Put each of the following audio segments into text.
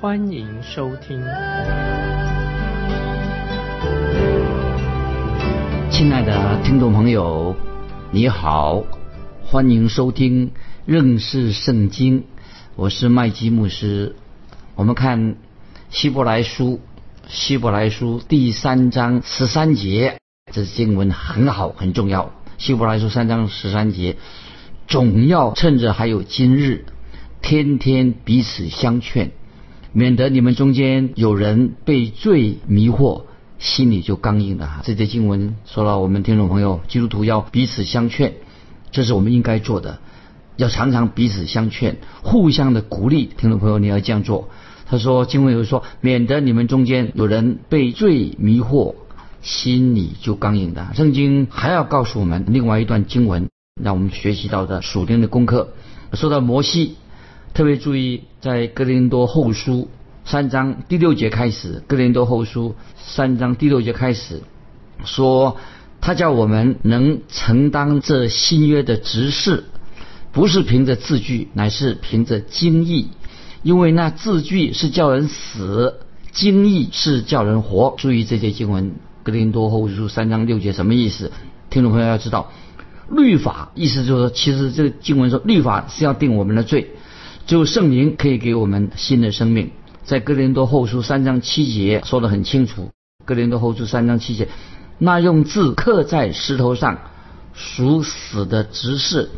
欢迎收听。亲爱的听众朋友，你好，欢迎收听认识圣经，我是麦基牧师。我们看希伯来书，希伯来书第三章十三节。这经文很好，很重要。希伯来书三章十三节，总要趁着还有今日，天天彼此相劝，免得你们中间有人被罪迷惑，心里就刚硬了。这些经文说了，我们听众朋友，基督徒要彼此相劝，这是我们应该做的，要常常彼此相劝，互相的鼓励。听众朋友，你要这样做。他说，经文有说，免得你们中间有人被罪迷惑。心里就刚硬的。圣经还要告诉我们另外一段经文，让我们学习到的属灵的功课。说到摩西，特别注意在哥林多后书三章第六节开始，哥林多后书三章第六节开始说，他叫我们能承担这新约的执事，不是凭着字句，乃是凭着经意，因为那字句是叫人死，经意是叫人活。注意这些经文。格林多后书三章六节什么意思？听众朋友要知道，律法意思就是说，其实这个经文说，律法是要定我们的罪，只有圣灵可以给我们新的生命。在格林多后书三章七节说得很清楚，格林多后书三章七节，那用字刻在石头上属死的执事，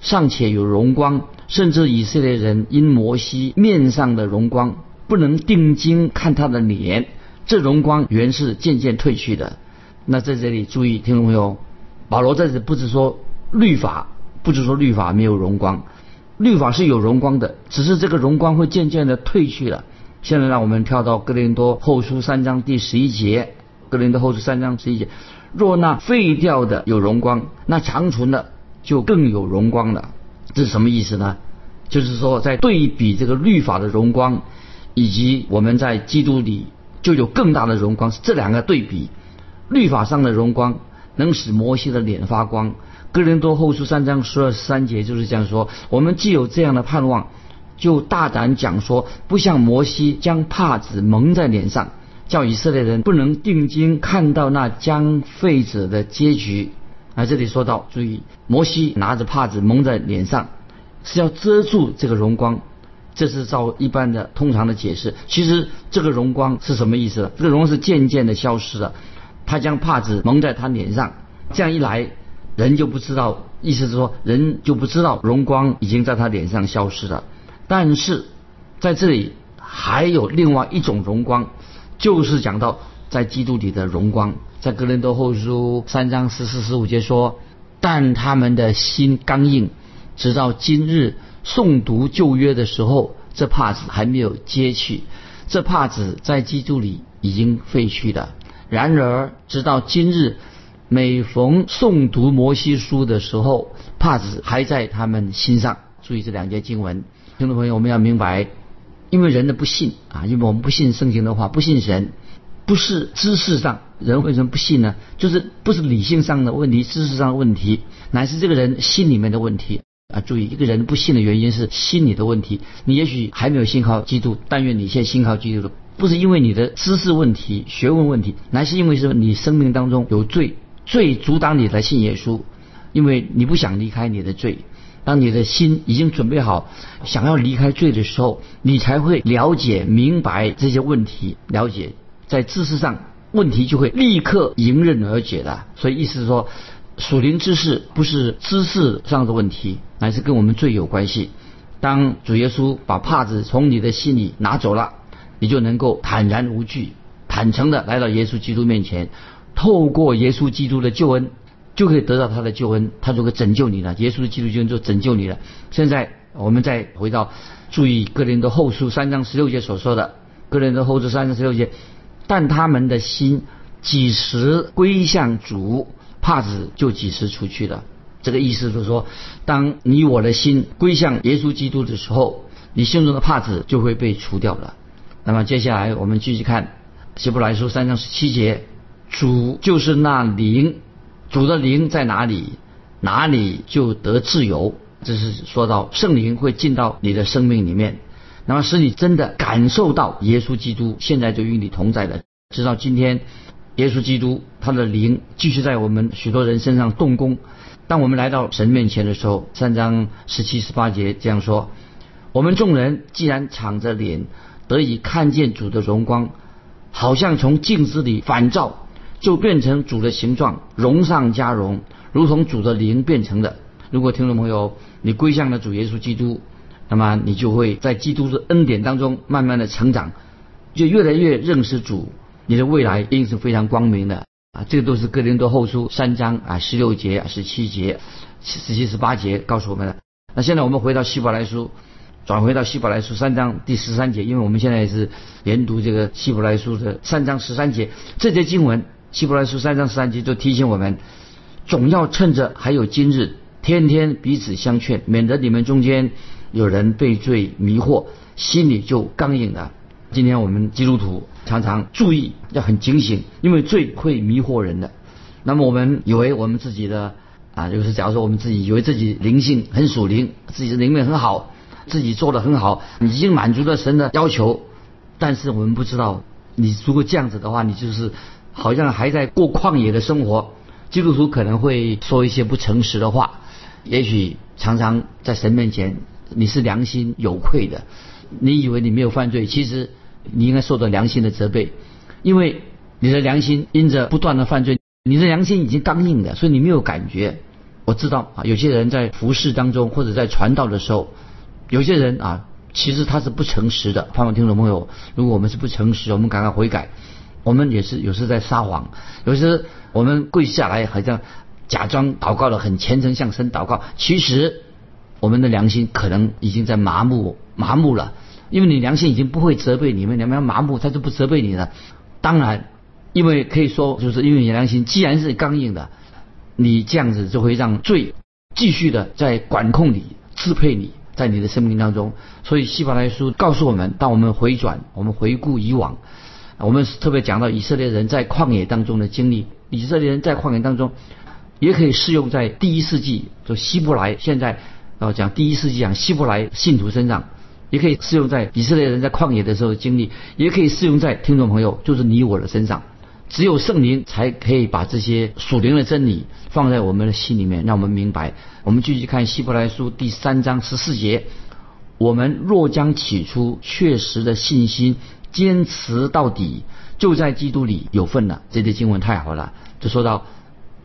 尚且有荣光，甚至以色列人因摩西面上的荣光，不能定睛看他的脸。这荣光原是渐渐褪去的。那在这里注意，听众朋友，保罗在这不是说律法，不是说律法没有荣光，律法是有荣光的，只是这个荣光会渐渐的褪去了。现在让我们跳到哥林多后书三章第十一节，哥林多后书三章十一节，若那废掉的有荣光，那长存的就更有荣光了。这是什么意思呢？就是说在对比这个律法的荣光，以及我们在基督里。就有更大的荣光，是这两个对比，律法上的荣光能使摩西的脸发光。哥林多后书三章十二三节就是这样说：我们既有这样的盼望，就大胆讲说，不像摩西将帕子蒙在脸上，叫以色列人不能定睛看到那将废者的结局。啊，这里说到，注意，摩西拿着帕子蒙在脸上，是要遮住这个荣光。这是照一般的通常的解释。其实这个荣光是什么意思？这个荣光是渐渐的消失了。他将帕子蒙在他脸上，这样一来，人就不知道。意思是说，人就不知道荣光已经在他脸上消失了。但是在这里还有另外一种荣光，就是讲到在基督里的荣光。在格林多后书三章十四十五节说：“但他们的心刚硬，直到今日。”诵读旧约的时候，这帕子还没有揭去，这帕子在基督里已经废去了。然而，直到今日，每逢诵读摩西书的时候，帕子还在他们心上。注意这两节经文，听众朋友，我们要明白，因为人的不信啊，因为我们不信圣经的话，不信神，不是知识上人为什么不信呢？就是不是理性上的问题，知识上的问题，乃是这个人心里面的问题。啊，注意，一个人不信的原因是心理的问题。你也许还没有信靠基督，但愿你现在信靠基督了，不是因为你的知识问题、学问问题，乃是因为是你生命当中有罪，罪阻挡你来信耶稣，因为你不想离开你的罪。当你的心已经准备好想要离开罪的时候，你才会了解、明白这些问题，了解在知识上问题就会立刻迎刃而解的。所以意思是说。属灵知识不是知识上的问题，乃是跟我们罪有关系。当主耶稣把帕子从你的心里拿走了，你就能够坦然无惧、坦诚的来到耶稣基督面前，透过耶稣基督的救恩，就可以得到他的救恩，他就会拯救你了。耶稣基督救恩就拯救你了。现在我们再回到注意哥林的后书三章十六节所说的，个人的后书三章十六节，但他们的心几时归向主，帕子就几时出去了。这个意思就是说，当你我的心归向耶稣基督的时候，你心中的帕子就会被除掉了。那么接下来我们继续看希伯来书三章十七节，主就是那灵，主的灵在哪里，哪里就得自由。这是说到圣灵会进到你的生命里面，那么使你真的感受到耶稣基督现在就与你同在的，直到今天，耶稣基督他的灵继续在我们许多人身上动工。当我们来到神面前的时候，三章十七、十八节这样说：我们众人既然敞着脸得以看见主的荣光，好像从镜子里反照，就变成主的形状，荣上加荣，如同主的灵变成的。如果听众朋友你归向了主耶稣基督，那么你就会在基督的恩典当中慢慢的成长，就越来越认识主，你的未来一定是非常光明的。啊，这个都是哥林多后书三章啊十六节、十七节、十七、十八节告诉我们的。那现在我们回到希伯来书，转回到希伯来书三章第十三节，因为我们现在是研读这个希伯来书的三章十三节。这节经文，希伯来书三章三节就提醒我们，总要趁着还有今日，天天彼此相劝，免得你们中间有人被罪迷惑，心里就刚硬了。今天我们基督徒常常注意要很警醒，因为罪会迷惑人的。那么我们以为我们自己的啊，就是假如说我们自己以为自己灵性很属灵，自己的灵命很好，自己做的很好，已经满足了神的要求。但是我们不知道，你如果这样子的话，你就是好像还在过旷野的生活。基督徒可能会说一些不诚实的话，也许常常在神面前你是良心有愧的。你以为你没有犯罪，其实。你应该受到良心的责备，因为你的良心因着不断的犯罪，你的良心已经刚硬了，所以你没有感觉。我知道啊，有些人在服侍当中或者在传道的时候，有些人啊，其实他是不诚实的。盼望听众朋友，如果我们是不诚实，我们赶快悔改。我们也是有时在撒谎，有时我们跪下来好像假装祷告的很虔诚向神祷告，其实我们的良心可能已经在麻木麻木了。因为你良心已经不会责备你们，你们麻木，他就不责备你了。当然，因为可以说，就是因为你良心既然是刚硬的，你这样子就会让罪继续的在管控你、支配你，在你的生命当中。所以希伯来书告诉我们，当我们回转、我们回顾以往，我们特别讲到以色列人在旷野当中的经历。以色列人在旷野当中，也可以适用在第一世纪，就希伯来现在要讲第一世纪讲希伯来信徒身上。也可以适用在以色列人在旷野的时候的经历，也可以适用在听众朋友，就是你我的身上。只有圣灵才可以把这些属灵的真理放在我们的心里面，让我们明白。我们继续看希伯来书第三章十四节：我们若将起初确实的信心坚持到底，就在基督里有份了。这节经文太好了，就说到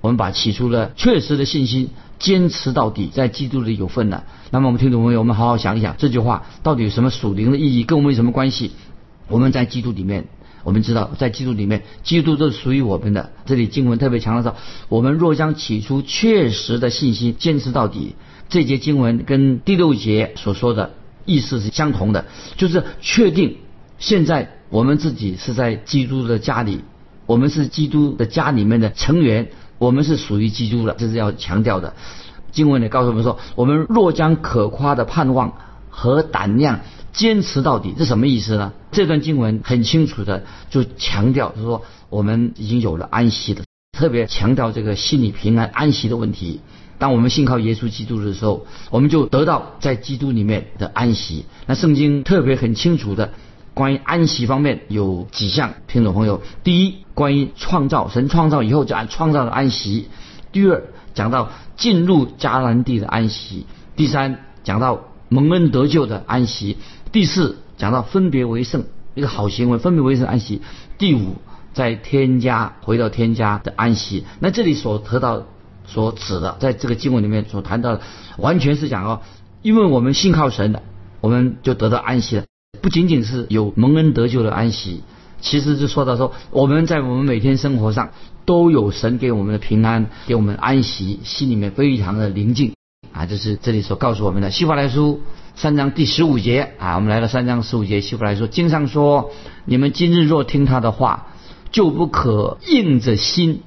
我们把起初的确实的信心。坚持到底，在基督里有份了。那么我们听众朋友，我们好好想一想，这句话到底有什么属灵的意义，跟我们有什么关系？我们在基督里面，我们知道在基督里面，基督都是属于我们的。这里经文特别强调说，我们若将起初确实的信心坚持到底，这节经文跟第六节所说的意思是相同的，就是确定现在我们自己是在基督的家里，我们是基督的家里面的成员。我们是属于基督的，这是要强调的。经文里告诉我们说，我们若将可夸的盼望和胆量坚持到底，这什么意思呢？这段经文很清楚的就强调，是说我们已经有了安息的，特别强调这个心理平安、安息的问题。当我们信靠耶稣基督的时候，我们就得到在基督里面的安息。那圣经特别很清楚的。关于安息方面有几项，听众朋友，第一，关于创造，神创造以后就按创造的安息；第二，讲到进入迦南地的安息；第三，讲到蒙恩得救的安息；第四，讲到分别为圣一个好行为，分别为圣安息；第五，在天家回到天家的安息。那这里所得到所指的，在这个经文里面所谈到的，完全是讲哦，因为我们信靠神的，我们就得到安息了。不仅仅是有蒙恩得救的安息，其实就说到说我们在我们每天生活上都有神给我们的平安，给我们安息，心里面非常的宁静啊！这是这里所告诉我们的。希伯来书三章第十五节啊，我们来到三章十五节，希伯来说，经上说，你们今日若听他的话，就不可硬着心，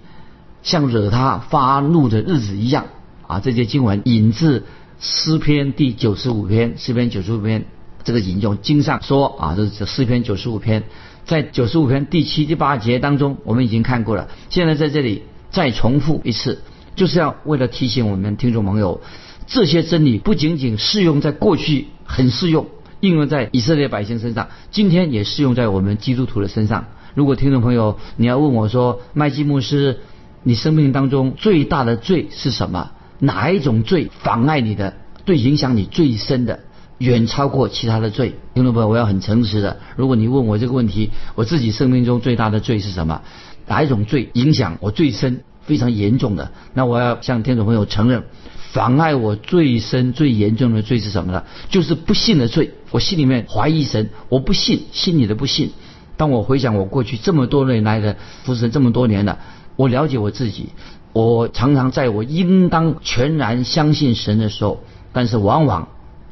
像惹他发怒的日子一样啊。这些经文引自诗篇第九十五篇，诗篇九十五篇这个引用经上说啊，这是诗篇九十五篇，在九十五篇第七、第八节当中，我们已经看过了，现在在这里再重复一次。就是要为了提醒我们听众朋友，这些真理不仅仅适用在过去，很适用，应用在以色列百姓身上，今天也适用在我们基督徒的身上。如果听众朋友你要问我说，麦基牧师，你生命当中最大的罪是什么？哪一种罪妨碍你的，对影响你最深的，远超过其他的罪？听众朋友，我要很诚实的，如果你问我这个问题，我自己生命中最大的罪是什么？哪一种罪影响我最深？非常严重的，那我要向听众朋友承认，妨碍我最深、最严重的罪是什么呢？就是不信的罪。我心里面怀疑神，我不信，心里的不信。当我回想我过去这么多年来的服侍这么多年了，我了解我自己，我常常在我应当全然相信神的时候，但是往往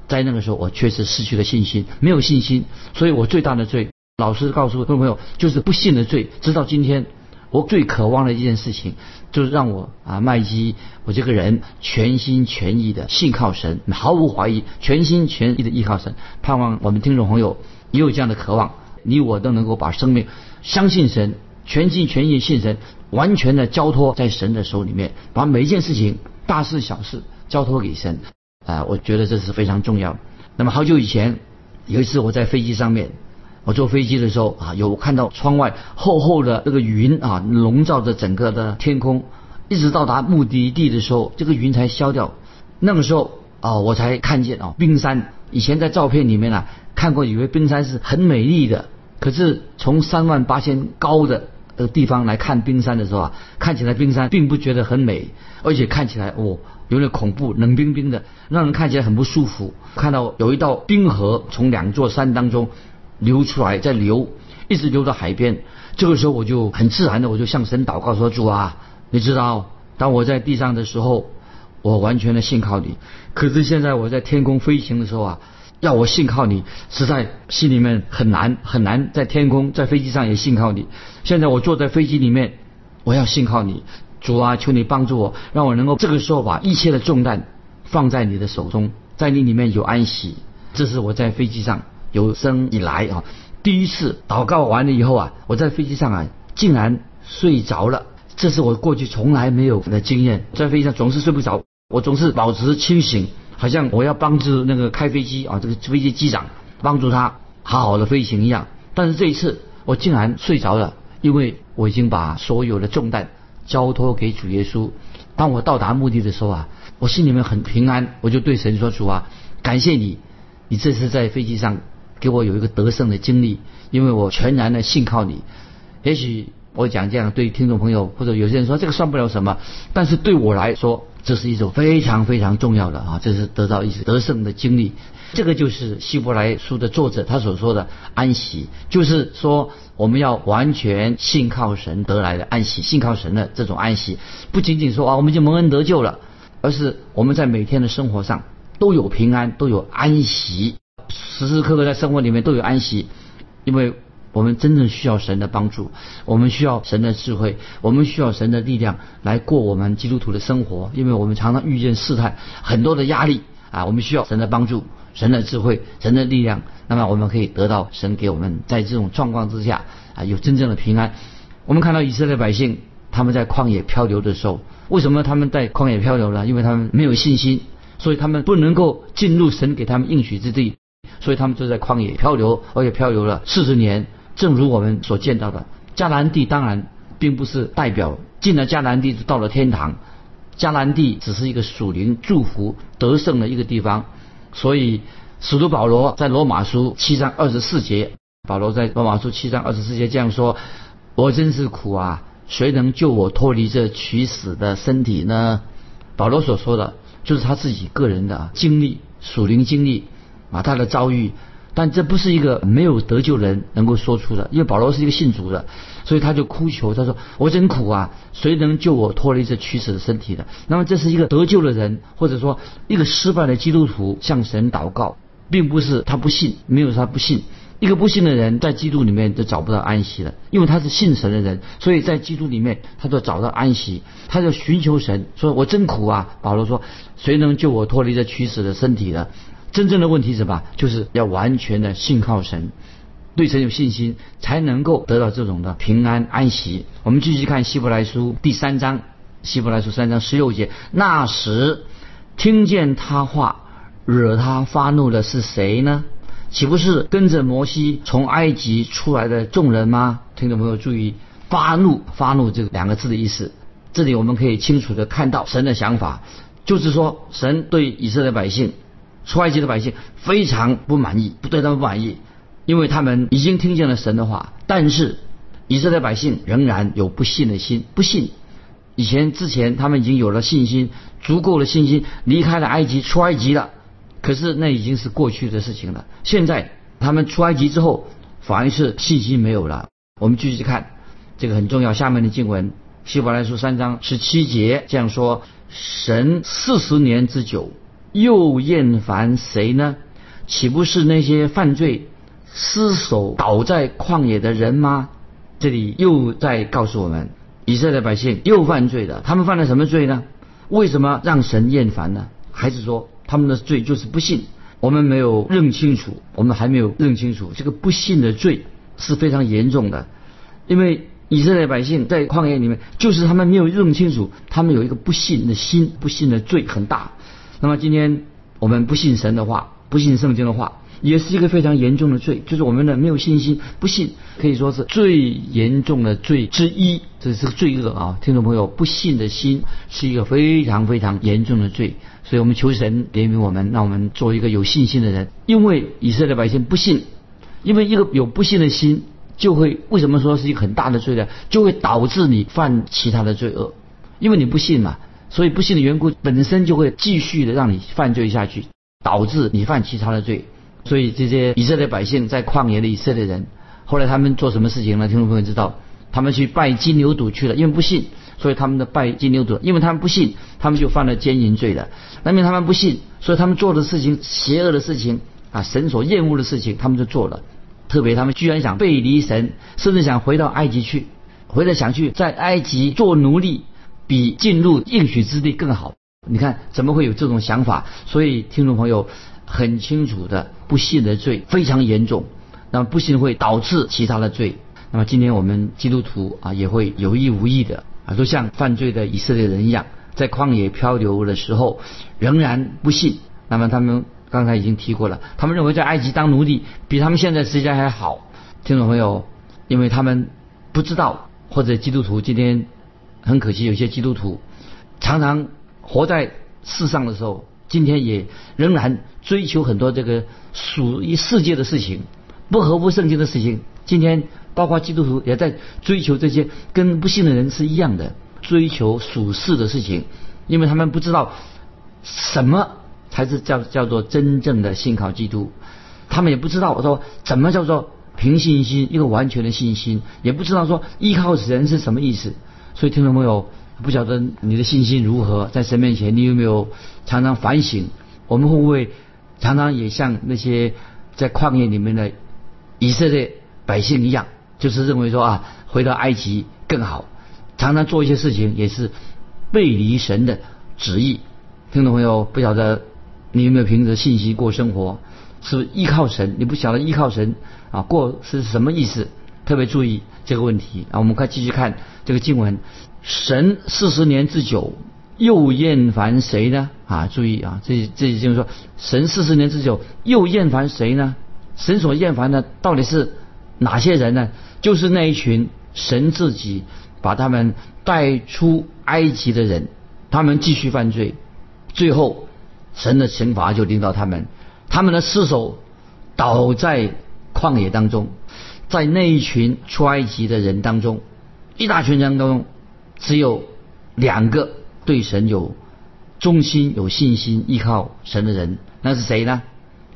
在那个时候我确实失去了信心，没有信心。所以我最大的罪，老师告诉众朋友，就是不信的罪。直到今天。我最渴望的一件事情，就是让我啊麦基，我这个人全心全意的信靠神，毫无怀疑，全心全意的依靠神。盼望我们听众朋友也有这样的渴望，你我都能够把生命相信神，全心全意信神，完全的交托在神的手里面，把每一件事情大事小事交托给神。啊，我觉得这是非常重要。那么好久以前有一次我在飞机上面。我坐飞机的时候啊，有看到窗外厚厚的那个云啊，笼罩着整个的天空，一直到达目的地的时候，这个云才消掉。那个时候啊，我才看见啊，冰山。以前在照片里面啊，看过以为冰山是很美丽的，可是从三万八千高的呃地方来看冰山的时候啊，看起来冰山并不觉得很美，而且看起来哦有点恐怖，冷冰冰的，让人看起来很不舒服。看到有一道冰河从两座山当中。流出来，在流，一直流到海边。这个时候，我就很自然的，我就向神祷告说：“主啊，你知道，当我在地上的时候，我完全的信靠你。可是现在我在天空飞行的时候啊，要我信靠你，实在心里面很难很难。在天空，在飞机上也信靠你。现在我坐在飞机里面，我要信靠你，主啊，求你帮助我，让我能够这个时候把一切的重担放在你的手中，在你里面有安息。这是我在飞机上。”有生以来啊，第一次祷告完了以后啊，我在飞机上啊，竟然睡着了。这是我过去从来没有的经验，在飞机上总是睡不着，我总是保持清醒，好像我要帮助那个开飞机啊，这个飞机机长帮助他好好的飞行一样。但是这一次我竟然睡着了，因为我已经把所有的重担交托给主耶稣。当我到达目的的时候啊，我心里面很平安，我就对神说：“主啊，感谢你，你这次在飞机上。”给我有一个得胜的经历，因为我全然的信靠你。也许我讲这样对听众朋友或者有些人说这个算不了什么，但是对我来说这是一种非常非常重要的啊，这是得到一次得胜的经历。这个就是希伯来书的作者他所说的安息，就是说我们要完全信靠神得来的安息，信靠神的这种安息，不仅仅说啊我们就蒙恩得救了，而是我们在每天的生活上都有平安，都有安息。时时刻刻在生活里面都有安息，因为我们真正需要神的帮助，我们需要神的智慧，我们需要神的力量来过我们基督徒的生活。因为我们常常遇见试探，很多的压力啊，我们需要神的帮助、神的智慧、神的力量。那么我们可以得到神给我们在这种状况之下啊，有真正的平安。我们看到以色列百姓他们在旷野漂流的时候，为什么他们在旷野漂流呢？因为他们没有信心，所以他们不能够进入神给他们应许之地。所以他们就在旷野漂流，而且漂流了四十年。正如我们所见到的，迦南地当然并不是代表进了迦南地就到了天堂，迦南地只是一个属灵祝福得胜的一个地方。所以使徒保罗在罗马书七章二十四节，保罗在罗马书七章二十四节这样说：“我真是苦啊，谁能救我脱离这取死的身体呢？”保罗所说的就是他自己个人的经历，属灵经历。啊，他的遭遇，但这不是一个没有得救人能够说出的，因为保罗是一个信主的，所以他就哭求，他说：“我真苦啊，谁能救我脱离这屈死的身体的？”那么这是一个得救的人，或者说一个失败的基督徒向神祷告，并不是他不信，没有他不信。一个不信的人在基督里面都找不到安息了，因为他是信神的人，所以在基督里面他就找到安息，他就寻求神，说我真苦啊！保罗说，谁能救我脱离这屈死的身体的？真正的问题是什么？就是要完全的信靠神，对神有信心，才能够得到这种的平安安息。我们继续看希伯来书第三章，希伯来书三章十六节，那时听见他话，惹他发怒的是谁呢？岂不是跟着摩西从埃及出来的众人吗？听众朋友注意，发怒，发怒这两个字的意思。这里我们可以清楚的看到神的想法，就是说神对以色列百姓、出埃及的百姓非常不满意，不对他们不满意，因为他们已经听见了神的话，但是以色列百姓仍然有不信的心，不信。以前之前他们已经有了信心，足够的信心，离开了埃及，出埃及了。可是那已经是过去的事情了。现在他们出埃及之后，反而是信心没有了。我们继续看，这个很重要。下面的经文，希伯来书三章十七节这样说：神四十年之久，又厌烦谁呢？岂不是那些犯罪、失手倒在旷野的人吗？这里又在告诉我们，以色列百姓又犯罪了。他们犯了什么罪呢？为什么让神厌烦呢？还是说？他们的罪就是不信，我们没有认清楚，我们还没有认清楚这个不信的罪是非常严重的，因为以色列百姓在旷野里面，就是他们没有认清楚，他们有一个不信的心，不信的罪很大。那么今天我们不信神的话，不信圣经的话。也是一个非常严重的罪，就是我们的没有信心、不信，可以说是最严重的罪之一。这是个罪恶啊，听众朋友，不信的心是一个非常非常严重的罪。所以我们求神怜悯我们，让我们做一个有信心的人。因为以色列百姓不信，因为一个有不信的心，就会为什么说是一个很大的罪呢？就会导致你犯其他的罪恶，因为你不信嘛，所以不信的缘故本身就会继续的让你犯罪下去，导致你犯其他的罪。所以这些以色列百姓在旷野的以色列人，后来他们做什么事情呢？听众朋友知道，他们去拜金牛犊去了，因为不信，所以他们的拜金牛犊，因为他们不信，他们就犯了奸淫罪了。那么他们不信，所以他们做的事情邪恶的事情啊，神所厌恶的事情，他们就做了。特别他们居然想背离神，甚至想回到埃及去，回来想去在埃及做奴隶，比进入应许之地更好。你看怎么会有这种想法？所以听众朋友。很清楚的，不信的罪非常严重，那么不信会导致其他的罪。那么今天我们基督徒啊，也会有意无意的啊，都像犯罪的以色列人一样，在旷野漂流的时候仍然不信。那么他们刚才已经提过了，他们认为在埃及当奴隶比他们现在时间还好。听众朋友，因为他们不知道，或者基督徒今天很可惜，有些基督徒常常活在世上的时候。今天也仍然追求很多这个属于世界的事情，不合乎圣经的事情。今天包括基督徒也在追求这些，跟不信的人是一样的，追求属世的事情，因为他们不知道什么才是叫叫做真正的信靠基督，他们也不知道我说怎么叫做凭信心一个完全的信心，也不知道说依靠神是什么意思。所以听众朋友。不晓得你的信心如何，在神面前，你有没有常常反省？我们会不会常常也像那些在旷野里面的以色列百姓一样，就是认为说啊，回到埃及更好，常常做一些事情也是背离神的旨意。听众朋友，不晓得你有没有凭着信心过生活？是不是依靠神？你不晓得依靠神啊过是什么意思？特别注意这个问题啊！我们快继续看这个经文。神四十年之久，又厌烦谁呢？啊，注意啊，这这就是说，神四十年之久又厌烦谁呢？神所厌烦的到底是哪些人呢？就是那一群神自己把他们带出埃及的人，他们继续犯罪，最后神的惩罚就临到他们，他们的尸首倒在旷野当中，在那一群出埃及的人当中，一大群人当中。只有两个对神有忠心、有信心、依靠神的人，那是谁呢？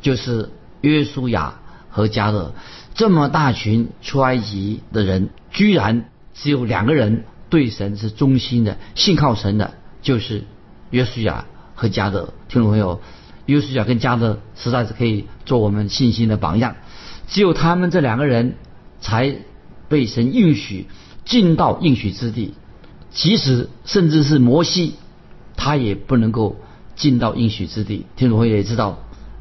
就是约书亚和加勒。这么大群出埃及的人，居然只有两个人对神是忠心的、信靠神的，就是约书亚和加勒。听众朋友，约书亚跟加勒实在是可以做我们信心的榜样。只有他们这两个人才被神允许进到应许之地，即使甚至是摩西，他也不能够进到应许之地。听众朋友也知道，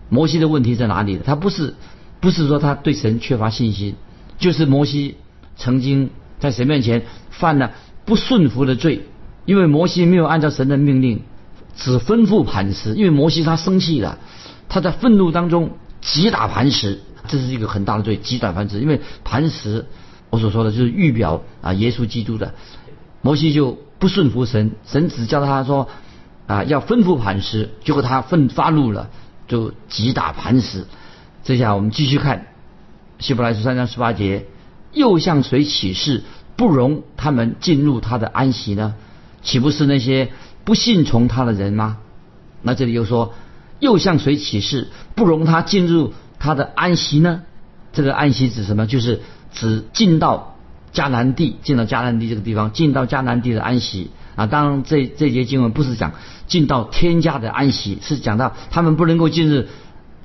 摩西的问题在哪里？他不是不是说他对神缺乏信心，就是摩西曾经在神面前犯了不顺服的罪，因为摩西没有按照神的命令，只吩咐磐石。因为摩西他生气了，他在愤怒当中击打磐石。这是一个很大的罪，极短繁殖。因为磐石，我所说的就是预表啊，耶稣基督的。摩西就不顺服神，神只叫他说啊，要吩咐磐石，结果他愤发怒了，就击打磐石。这下我们继续看希伯来书三章十八节，又向谁起誓，不容他们进入他的安息呢？岂不是那些不信从他的人吗？那这里又说，又向谁起誓，不容他进入？他的安息呢？这个安息指什么？就是指进到迦南地，进到迦南地这个地方，进到迦南地的安息啊。当然，这这节经文不是讲进到天家的安息，是讲到他们不能够进入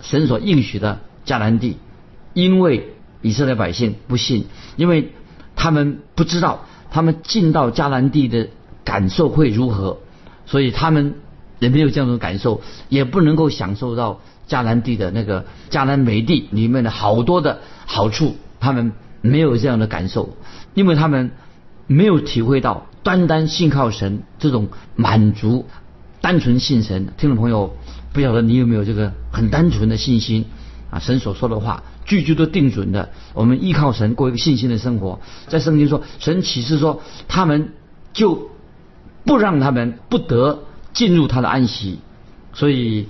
神所应许的迦南地，因为以色列百姓不信，因为他们不知道他们进到迦南地的感受会如何，所以他们也没有这样的感受，也不能够享受到。迦南地的那个迦南美地里面的好多的好处，他们没有这样的感受，因为他们没有体会到单单信靠神这种满足，单纯信神。听众朋友，不晓得你有没有这个很单纯的信心啊？神所说的话句句都定准的，我们依靠神过一个信心的生活。在圣经说，神启示说，他们就不让他们不得进入他的安息，所以。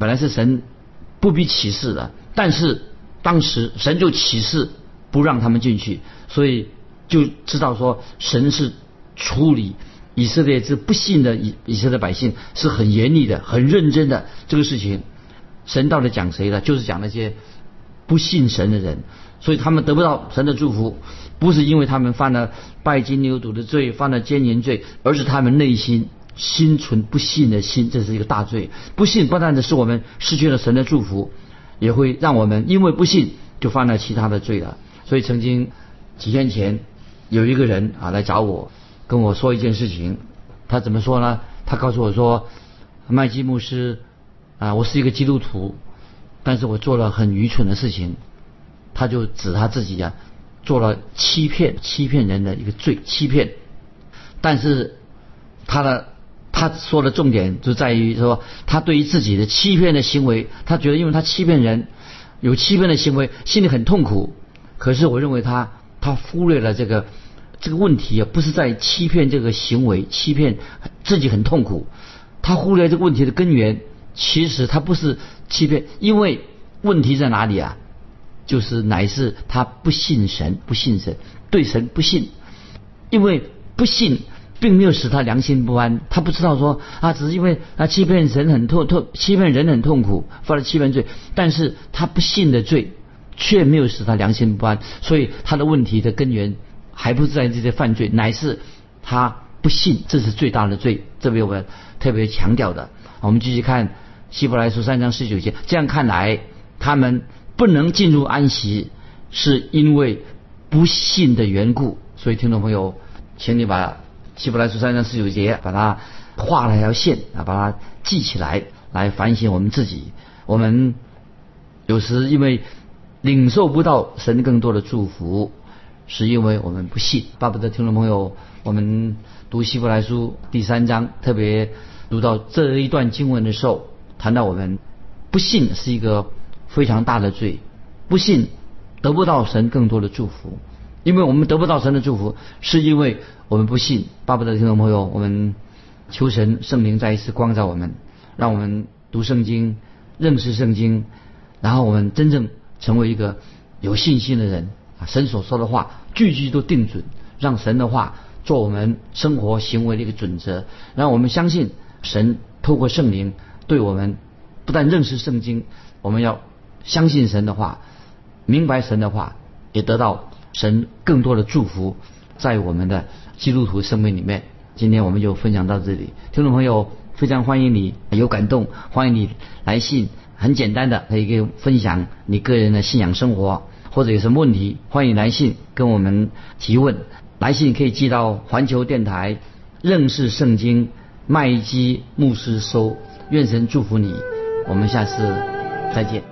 本来是神不必启示的，但是当时神就启示不让他们进去，所以就知道说神是处理以色列这不信的以以色列百姓是很严厉的、很认真的这个事情。神到底讲谁呢？就是讲那些不信神的人，所以他们得不到神的祝福，不是因为他们犯了拜金牛犊的罪、犯了奸淫罪，而是他们内心。心存不信的心，这是一个大罪。不信不但的是我们失去了神的祝福，也会让我们因为不信就犯了其他的罪了。所以曾经几天前有一个人啊来找我，跟我说一件事情。他怎么说呢？他告诉我说，麦基牧师啊，我是一个基督徒，但是我做了很愚蠢的事情。他就指他自己呀，做了欺骗、欺骗人的一个罪，欺骗。但是他的。他说的重点就在于说，他对于自己的欺骗的行为，他觉得因为他欺骗人，有欺骗的行为，心里很痛苦。可是我认为他他忽略了这个这个问题啊，不是在欺骗这个行为，欺骗自己很痛苦。他忽略这个问题的根源，其实他不是欺骗，因为问题在哪里啊？就是乃是他不信神，不信神，对神不信，因为不信。并没有使他良心不安，他不知道说啊，只是因为他欺骗神很痛痛，欺骗人很痛苦，犯了欺骗罪，但是他不信的罪，却没有使他良心不安，所以他的问题的根源还不是在这些犯罪，乃是他不信，这是最大的罪，这边我们特别强调的。我们继续看希伯来书三章十九节，这样看来，他们不能进入安息，是因为不信的缘故。所以听众朋友，请你把。希伯来书三章十九节，把它画了一条线啊，把它记起来，来反省我们自己。我们有时因为领受不到神更多的祝福，是因为我们不信。巴不得听众朋友，我们读希伯来书第三章，特别读到这一段经文的时候，谈到我们不信是一个非常大的罪，不信得不到神更多的祝福。因为我们得不到神的祝福，是因为我们不信。巴不得听众朋友，我们求神圣灵再一次光照我们，让我们读圣经、认识圣经，然后我们真正成为一个有信心的人。啊，神所说的话句句都定准，让神的话做我们生活行为的一个准则，让我们相信神透过圣灵对我们不但认识圣经，我们要相信神的话，明白神的话，也得到。神更多的祝福在我们的基督徒生命里面。今天我们就分享到这里，听众朋友，非常欢迎你有感动，欢迎你来信，很简单的可以给分享你个人的信仰生活，或者有什么问题，欢迎来信跟我们提问。来信可以寄到环球电台认识圣经麦基牧师收。愿神祝福你，我们下次再见。